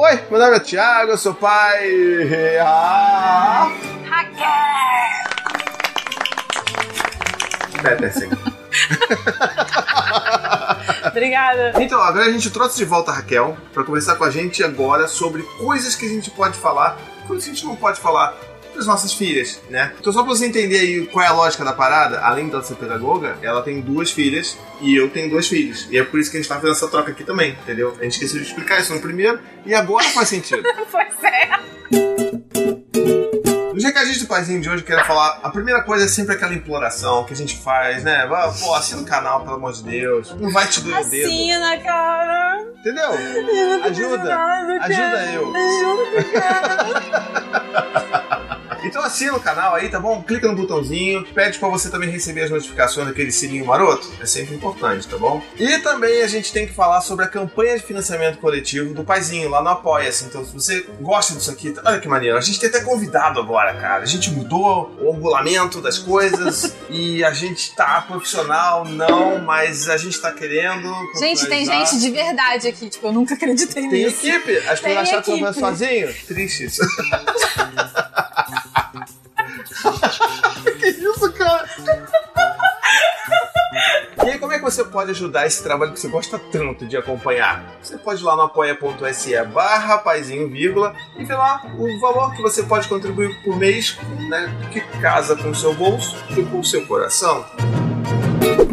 Oi, meu nome é Thiago, eu sou pai. Ah. Raquel! Peterson. Obrigada. Então, agora a gente trouxe de volta a Raquel para conversar com a gente agora sobre coisas que a gente pode falar, coisas que a gente não pode falar das nossas filhas, né? Então, só pra você entender aí qual é a lógica da parada, além dela ser pedagoga, ela tem duas filhas e eu tenho dois filhos. E é por isso que a gente tá fazendo essa troca aqui também, entendeu? A gente esqueceu de explicar isso no primeiro e agora faz sentido. pois é. Os recadinhos do paizinho de hoje, eu quero falar. A primeira coisa é sempre aquela imploração que a gente faz, né? Pô, assina o canal, pelo amor de Deus. Não vai te doer o dedo. Assina, cara. Entendeu? Eu Ajuda. Ajuda eu. Ajuda, cara. Então assina o canal aí, tá bom? Clica no botãozinho, pede pra você também receber as notificações daquele sininho maroto. É sempre importante, tá bom? E também a gente tem que falar sobre a campanha de financiamento coletivo do Paizinho lá no Apoia-se. Então, se você gosta disso aqui, olha que maneiro. A gente tem até convidado agora, cara. A gente mudou o angulamento das coisas e a gente tá profissional, não, mas a gente tá querendo. Gente, tem gente de verdade aqui. Tipo, eu nunca acreditei Tem nisso. equipe? As Tem pessoas acharam que eu sozinho? Triste isso. isso, cara? E aí, como é que você pode ajudar esse trabalho que você gosta tanto de acompanhar? Você pode ir lá no apoia.se barra paizinho, vírgula, e ver lá o valor que você pode contribuir por mês, né, que casa com o seu bolso e com o seu coração.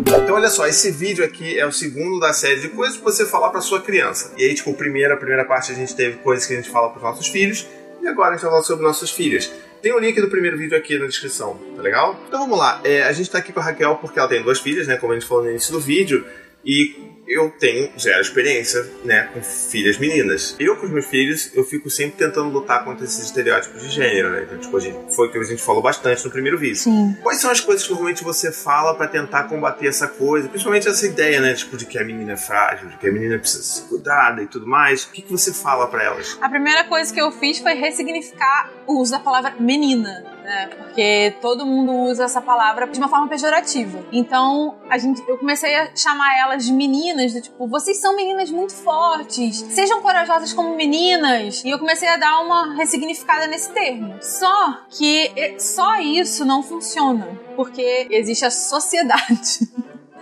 Então, olha só, esse vídeo aqui é o segundo da série de coisas que você falar para sua criança. E aí, tipo, primeiro, a primeira parte a gente teve coisas que a gente fala para nossos filhos, e agora a gente vai falar sobre nossas filhas. Tem o link do primeiro vídeo aqui na descrição, tá legal? Então vamos lá, é, a gente tá aqui com a Raquel porque ela tem duas filhas, né, como a gente falou no início do vídeo, e eu tenho zero experiência, né, com filhas meninas. Eu, com os meus filhos, eu fico sempre tentando lutar contra esses estereótipos de gênero, né? Então, tipo, a gente, foi o que a gente falou bastante no primeiro vídeo. Sim. Quais são as coisas que normalmente você fala pra tentar combater essa coisa? Principalmente essa ideia, né? Tipo, de que a menina é frágil, de que a menina precisa ser cuidada e tudo mais. O que, que você fala pra elas? A primeira coisa que eu fiz foi ressignificar o uso da palavra menina, né? Porque todo mundo usa essa palavra de uma forma pejorativa. Então, a gente, eu comecei a chamar elas de meninas, do tipo, vocês são meninas muito fortes, sejam corajosas como meninas. E eu comecei a dar uma ressignificada nesse termo. Só que só isso não funciona, porque existe a sociedade.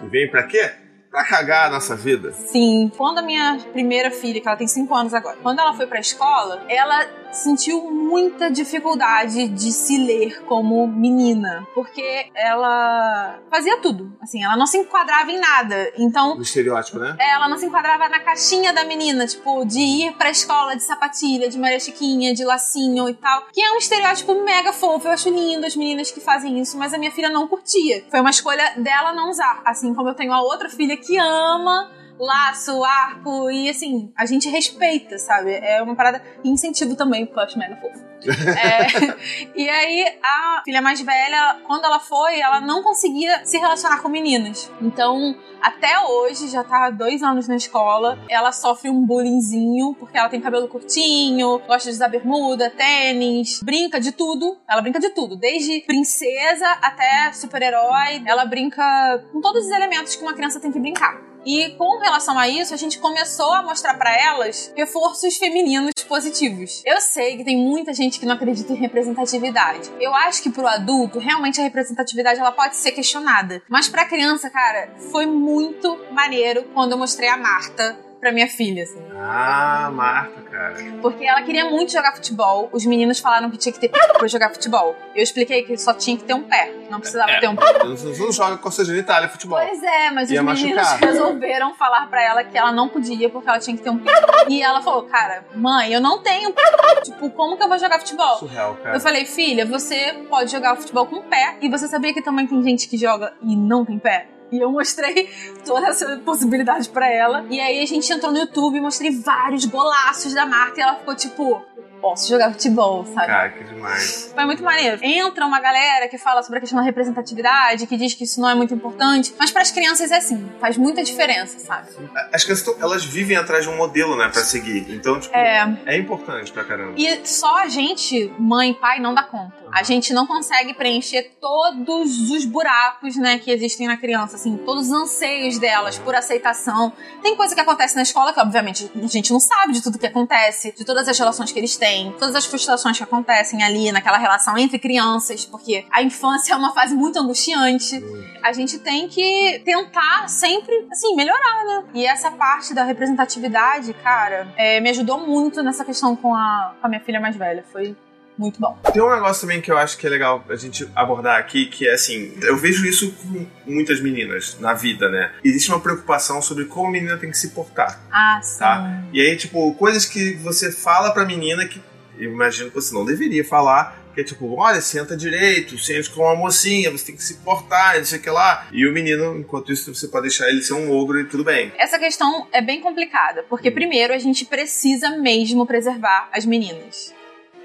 E vem pra quê? Pra cagar a nossa vida. Sim, quando a minha primeira filha, que ela tem 5 anos agora, quando ela foi pra escola, ela sentiu muita dificuldade de se ler como menina, porque ela fazia tudo, assim, ela não se enquadrava em nada. Então, estereótipo, né? ela não se enquadrava na caixinha da menina, tipo, de ir pra escola de sapatilha, de Maria Chiquinha, de lacinho e tal. Que é um estereótipo mega fofo. Eu acho lindo as meninas que fazem isso, mas a minha filha não curtia. Foi uma escolha dela não usar. Assim como eu tenho a outra filha que ama laço, arco, e assim, a gente respeita, sabe? É uma parada e incentivo também, acho mega fofo. É, e aí, a filha mais velha, quando ela foi, ela não conseguia se relacionar com meninas. Então, até hoje, já tá há dois anos na escola, ela sofre um bullyingzinho, porque ela tem cabelo curtinho, gosta de usar bermuda, tênis, brinca de tudo. Ela brinca de tudo, desde princesa até super-herói. Ela brinca com todos os elementos que uma criança tem que brincar. E com relação a isso, a gente começou a mostrar pra elas reforços femininos positivos. Eu sei que tem muita gente que não acredita em representatividade. Eu acho que pro adulto, realmente a representatividade ela pode ser questionada. Mas pra criança, cara, foi muito maneiro quando eu mostrei a Marta pra minha filha, assim. Ah, Marta, cara. Porque ela queria muito jogar futebol. Os meninos falaram que tinha que ter pé pra jogar futebol. Eu expliquei que só tinha que ter um pé. Não precisava É. ter um pé. Você não joga com a sua genitália futebol. Pois é, mas Ia os meninos machucar. resolveram falar pra ela que ela não podia porque ela tinha que ter um pé. E ela falou, cara, mãe, eu não tenho pé. Tipo, como que eu vou jogar futebol? Surreal, cara. Eu falei, filha, você pode jogar futebol com pé e você sabia que também tem gente que joga e não tem pé? E eu mostrei toda essa possibilidade pra ela. E aí a gente entrou no YouTube mostrei vários golaços da Marta e ela ficou tipo, posso jogar futebol, sabe? Cara, que demais. Foi muito maneiro. Entra uma galera que fala sobre a questão da representatividade, que diz que isso não é muito importante, mas para as crianças é assim, faz muita diferença, sabe? As crianças, elas vivem atrás de um modelo, né, pra seguir. Então, tipo, É. é importante pra caramba. E só a gente, mãe e pai, não dá conta. A gente não consegue preencher todos os buracos, né, que existem na criança, assim, todos os anseios delas por aceitação. Tem coisa que acontece na escola que, obviamente, a gente não sabe de tudo que acontece, de todas as relações que eles têm, todas as frustrações que acontecem ali naquela relação entre crianças, porque a infância é uma fase muito angustiante. A gente tem que tentar sempre, assim, melhorar, né? E essa parte da representatividade, cara, é, me ajudou muito nessa questão com a, com a minha filha mais velha. Foi muito bom. Tem um negócio também que eu acho que é legal a gente abordar aqui, que é assim, eu vejo isso com muitas meninas na vida, né? Existe uma preocupação sobre como a menina tem que se portar, Ah, sim. tá? E aí, tipo, coisas que você fala pra menina que eu imagino que você não deveria falar, que é tipo, olha, senta direito, sente com uma mocinha, você tem que se portar, não sei o que lá. E o menino, enquanto isso, você pode deixar ele ser um ogro e tudo bem. Essa questão é bem complicada, porque primeiro a gente precisa mesmo preservar as meninas.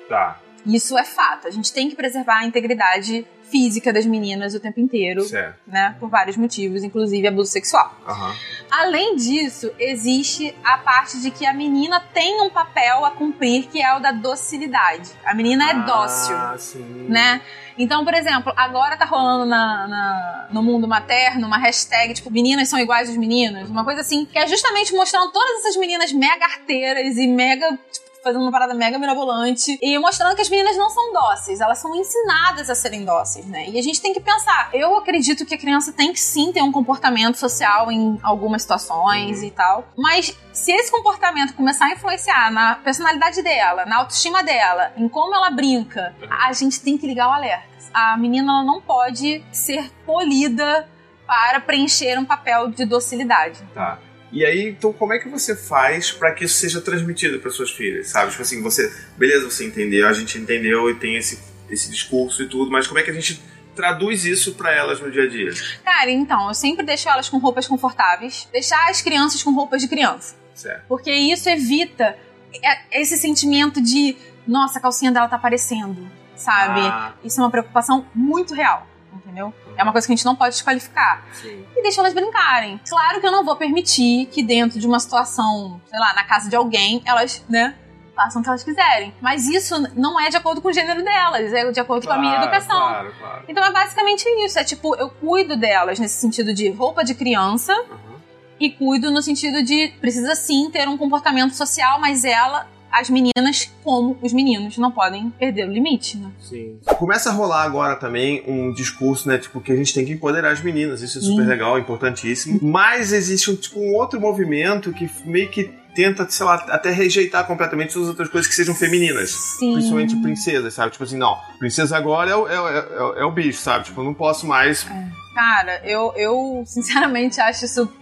Tá, Isso é fato. A gente tem que preservar a integridade física das meninas o tempo inteiro, certo. né? Por vários motivos, inclusive abuso sexual. Aham. Além disso, existe a parte de que a menina tem um papel a cumprir, que é o da docilidade. A menina é dócil, Ah, sim. né? Então, por exemplo, agora tá rolando na, na- no mundo materno uma hashtag, tipo, meninas são iguais aos meninos. Uma coisa assim, que é justamente mostrando todas essas meninas mega arteiras e mega, tipo, fazendo uma parada mega mirabolante e mostrando que as meninas não são dóceis, elas são ensinadas a serem dóceis, né? E a gente tem que pensar. Eu acredito que a criança tem que sim ter um comportamento social em algumas situações e tal, mas se esse comportamento começar a influenciar na personalidade dela, na autoestima dela, em como ela brinca, a gente tem que ligar o alerta. A menina ela não pode ser polida para preencher um papel de docilidade. Tá. E aí, então, como é que você faz pra que isso seja transmitido para suas filhas, sabe? Tipo assim, você, beleza, você entendeu, a gente entendeu e tem esse, esse discurso e tudo, mas como é que a gente traduz isso pra elas no dia a dia? Cara, então, eu sempre deixo elas com roupas confortáveis, deixar as crianças com roupas de criança. Certo. Porque isso evita é- esse sentimento de, nossa, a calcinha dela tá aparecendo, sabe? Ah, Isso é uma preocupação muito real, entendeu? É uma coisa que a gente não pode desqualificar. sim. E deixa elas brincarem. Claro que eu não vou permitir que dentro de uma situação, sei lá, na casa de alguém, elas, né, façam o que elas quiserem. Mas isso não é de acordo com o gênero delas, é de acordo com a minha Claro, educação. Claro, claro. Então é basicamente isso. É tipo, eu cuido delas nesse sentido de roupa de criança Uhum. e cuido no sentido de precisa sim ter um comportamento social, mas ela, as meninas, como os meninos, não podem perder o limite, né? Sim. Começa a rolar agora também um discurso, né, tipo, que a gente tem que empoderar as meninas. Isso é super Sim. legal, importantíssimo. Mas existe um, tipo, um outro movimento que meio que tenta, sei lá, até rejeitar completamente todas as outras coisas que sejam femininas. Sim. Principalmente princesas, sabe? Tipo assim, não, princesa agora é o, é, o- é o- é o bicho, sabe? Tipo, eu não posso mais. Cara, eu, eu sinceramente acho isso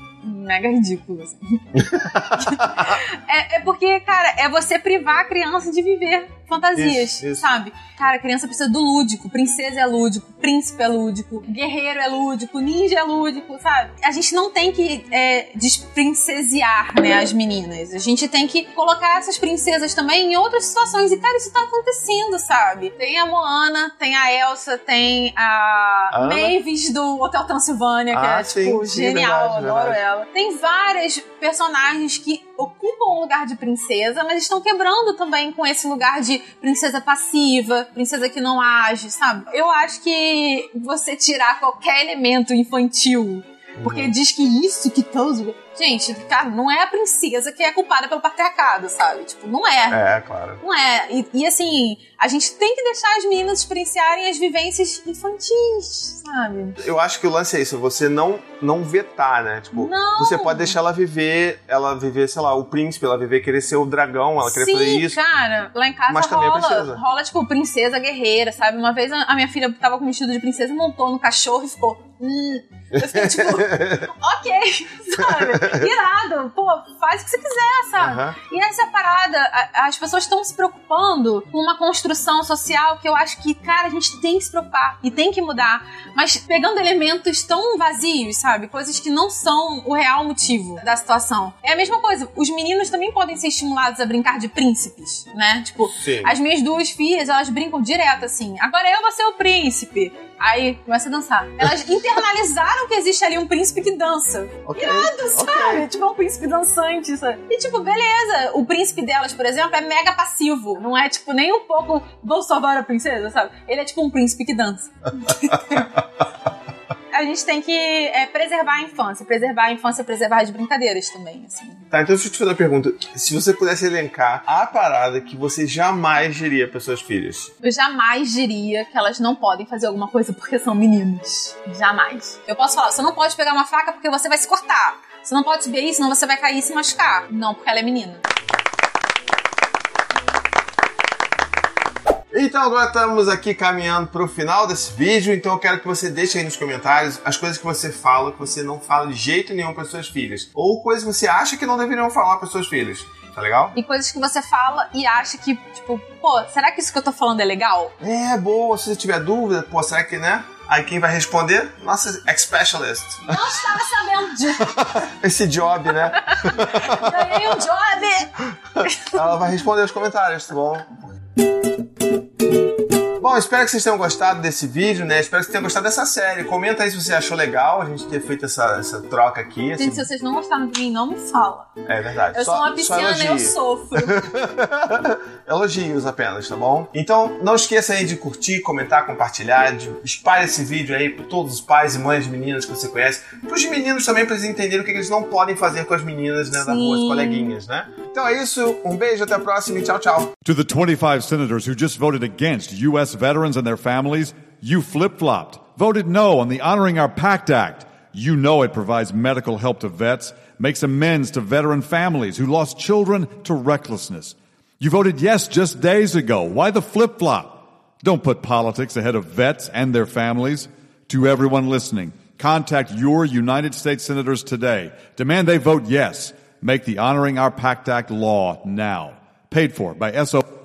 mega ridículo. assim. é, é porque, cara, é você privar a criança de viver fantasias, Isso, isso. sabe? Cara, a criança precisa do lúdico. Princesa é lúdico, príncipe é lúdico, guerreiro é lúdico, ninja é lúdico, sabe? A gente não tem que é, desprincesear, né, as meninas. A gente tem que colocar essas princesas também em outras situações. E, cara, isso tá acontecendo, sabe? Tem a Moana, tem a Elsa, tem a Ana? Mavis do Hotel Transilvânia, que Ah, é, tipo, sim, sim, genial, verdade, adoro verdade. ela. Tem várias personagens que ocupam o lugar de princesa, mas estão quebrando também com esse lugar de princesa passiva, princesa que não age, sabe? Eu acho que você tirar qualquer elemento infantil porque diz que isso que todos. Gente, cara, não é a princesa que é culpada pelo patriarcado, sabe? Tipo, não é. É, claro. Não é. E, e, assim, a gente tem que deixar as meninas experienciarem as vivências infantis, sabe? Eu acho que o lance é isso, você não, não vetar, né? Tipo, Não. você pode deixar ela viver, ela viver, sei lá, o príncipe, ela viver querer ser o dragão, ela querer Sim, fazer isso. cara, lá em casa Mas é rola, princesa. rola, tipo, princesa guerreira, sabe? Uma vez a a minha filha tava com um vestido de princesa, montou no cachorro e ficou. Hum. Eu fiquei tipo, ok, sabe? Irado. Pô, faz o que você quiser, sabe? E essa é parada. A- As pessoas estão se preocupando com uma construção social que eu acho que, cara, a gente tem que se preocupar e tem que mudar. Mas pegando elementos tão vazios, sabe? Coisas que não são o real motivo da situação. É a mesma coisa. Os meninos também podem ser estimulados a brincar de príncipes, né? Tipo, Sim. as minhas duas filhas, elas brincam direto assim. Agora eu vou ser o príncipe. Aí começa a dançar. Elas internalizaram que existe ali um príncipe que dança. Ok. Irado, sabe? Ok. Tipo, é um príncipe dançante, sabe? E tipo, beleza. O príncipe delas, por exemplo, é mega passivo. Não é, tipo, nem um pouco vou salvar a princesa, sabe? Ele é tipo um príncipe que dança. a gente tem que é, preservar a infância. Preservar a infância, preservar as brincadeiras também, assim. Tá, então deixa eu te fazer uma pergunta. Se você pudesse elencar a parada que você jamais diria para suas filhas. Eu jamais diria que elas não podem fazer alguma coisa porque são meninos. Jamais. Eu posso falar, você não pode pegar uma faca porque você vai se cortar. Você não pode subir aí, senão você vai cair e se machucar. Não, porque ela é menina. Então agora estamos aqui caminhando para o final desse vídeo, então eu quero que você deixe aí nos comentários as coisas que você fala que você não fala de jeito nenhum para suas filhas, ou coisas que você acha que não deveriam falar para suas filhas. Tá legal? E coisas que você fala e acha que, tipo, pô, será que isso que eu tô falando é legal? É, boa, se você tiver dúvida, pô, será que, né? Aí quem vai responder? Nossa ex-specialist. Não estava sabendo disso. Esse job, né? Ganhei um job! Ela vai responder os comentários, tá bom? Bom, espero que vocês tenham gostado desse vídeo, né? Espero que vocês tenham gostado dessa série. Comenta aí se você achou legal a gente ter feito essa, essa troca aqui. Gente, se vocês não gostaram de mim, não me fala. É verdade. Eu Só- sou uma pisciana e eu sofro. Elogios apenas, tá bom? Então, não esqueça aí de curtir, comentar, compartilhar, de espalhe esse vídeo aí para todos os pais e mães de meninas que você conhece, para os meninos também, para eles entenderem o que eles não podem fazer com as meninas né, da rua, as Sim. coleguinhas, né? Então é isso, um beijo, até a próxima e tchau, tchau. To the 25 senators who just voted against U.S. veterans and their families, you flip flopped, voted no on the Honoring Our Pact Act. You know it provides medical help to vets, makes amends to veteran families who lost children to recklessness. You voted yes just days ago. Why the flip flop? Don't put politics ahead of vets and their families. To everyone listening, contact your United States senators today. Demand they vote yes. Make the Honoring Our Pact Act law now. Paid for by SO.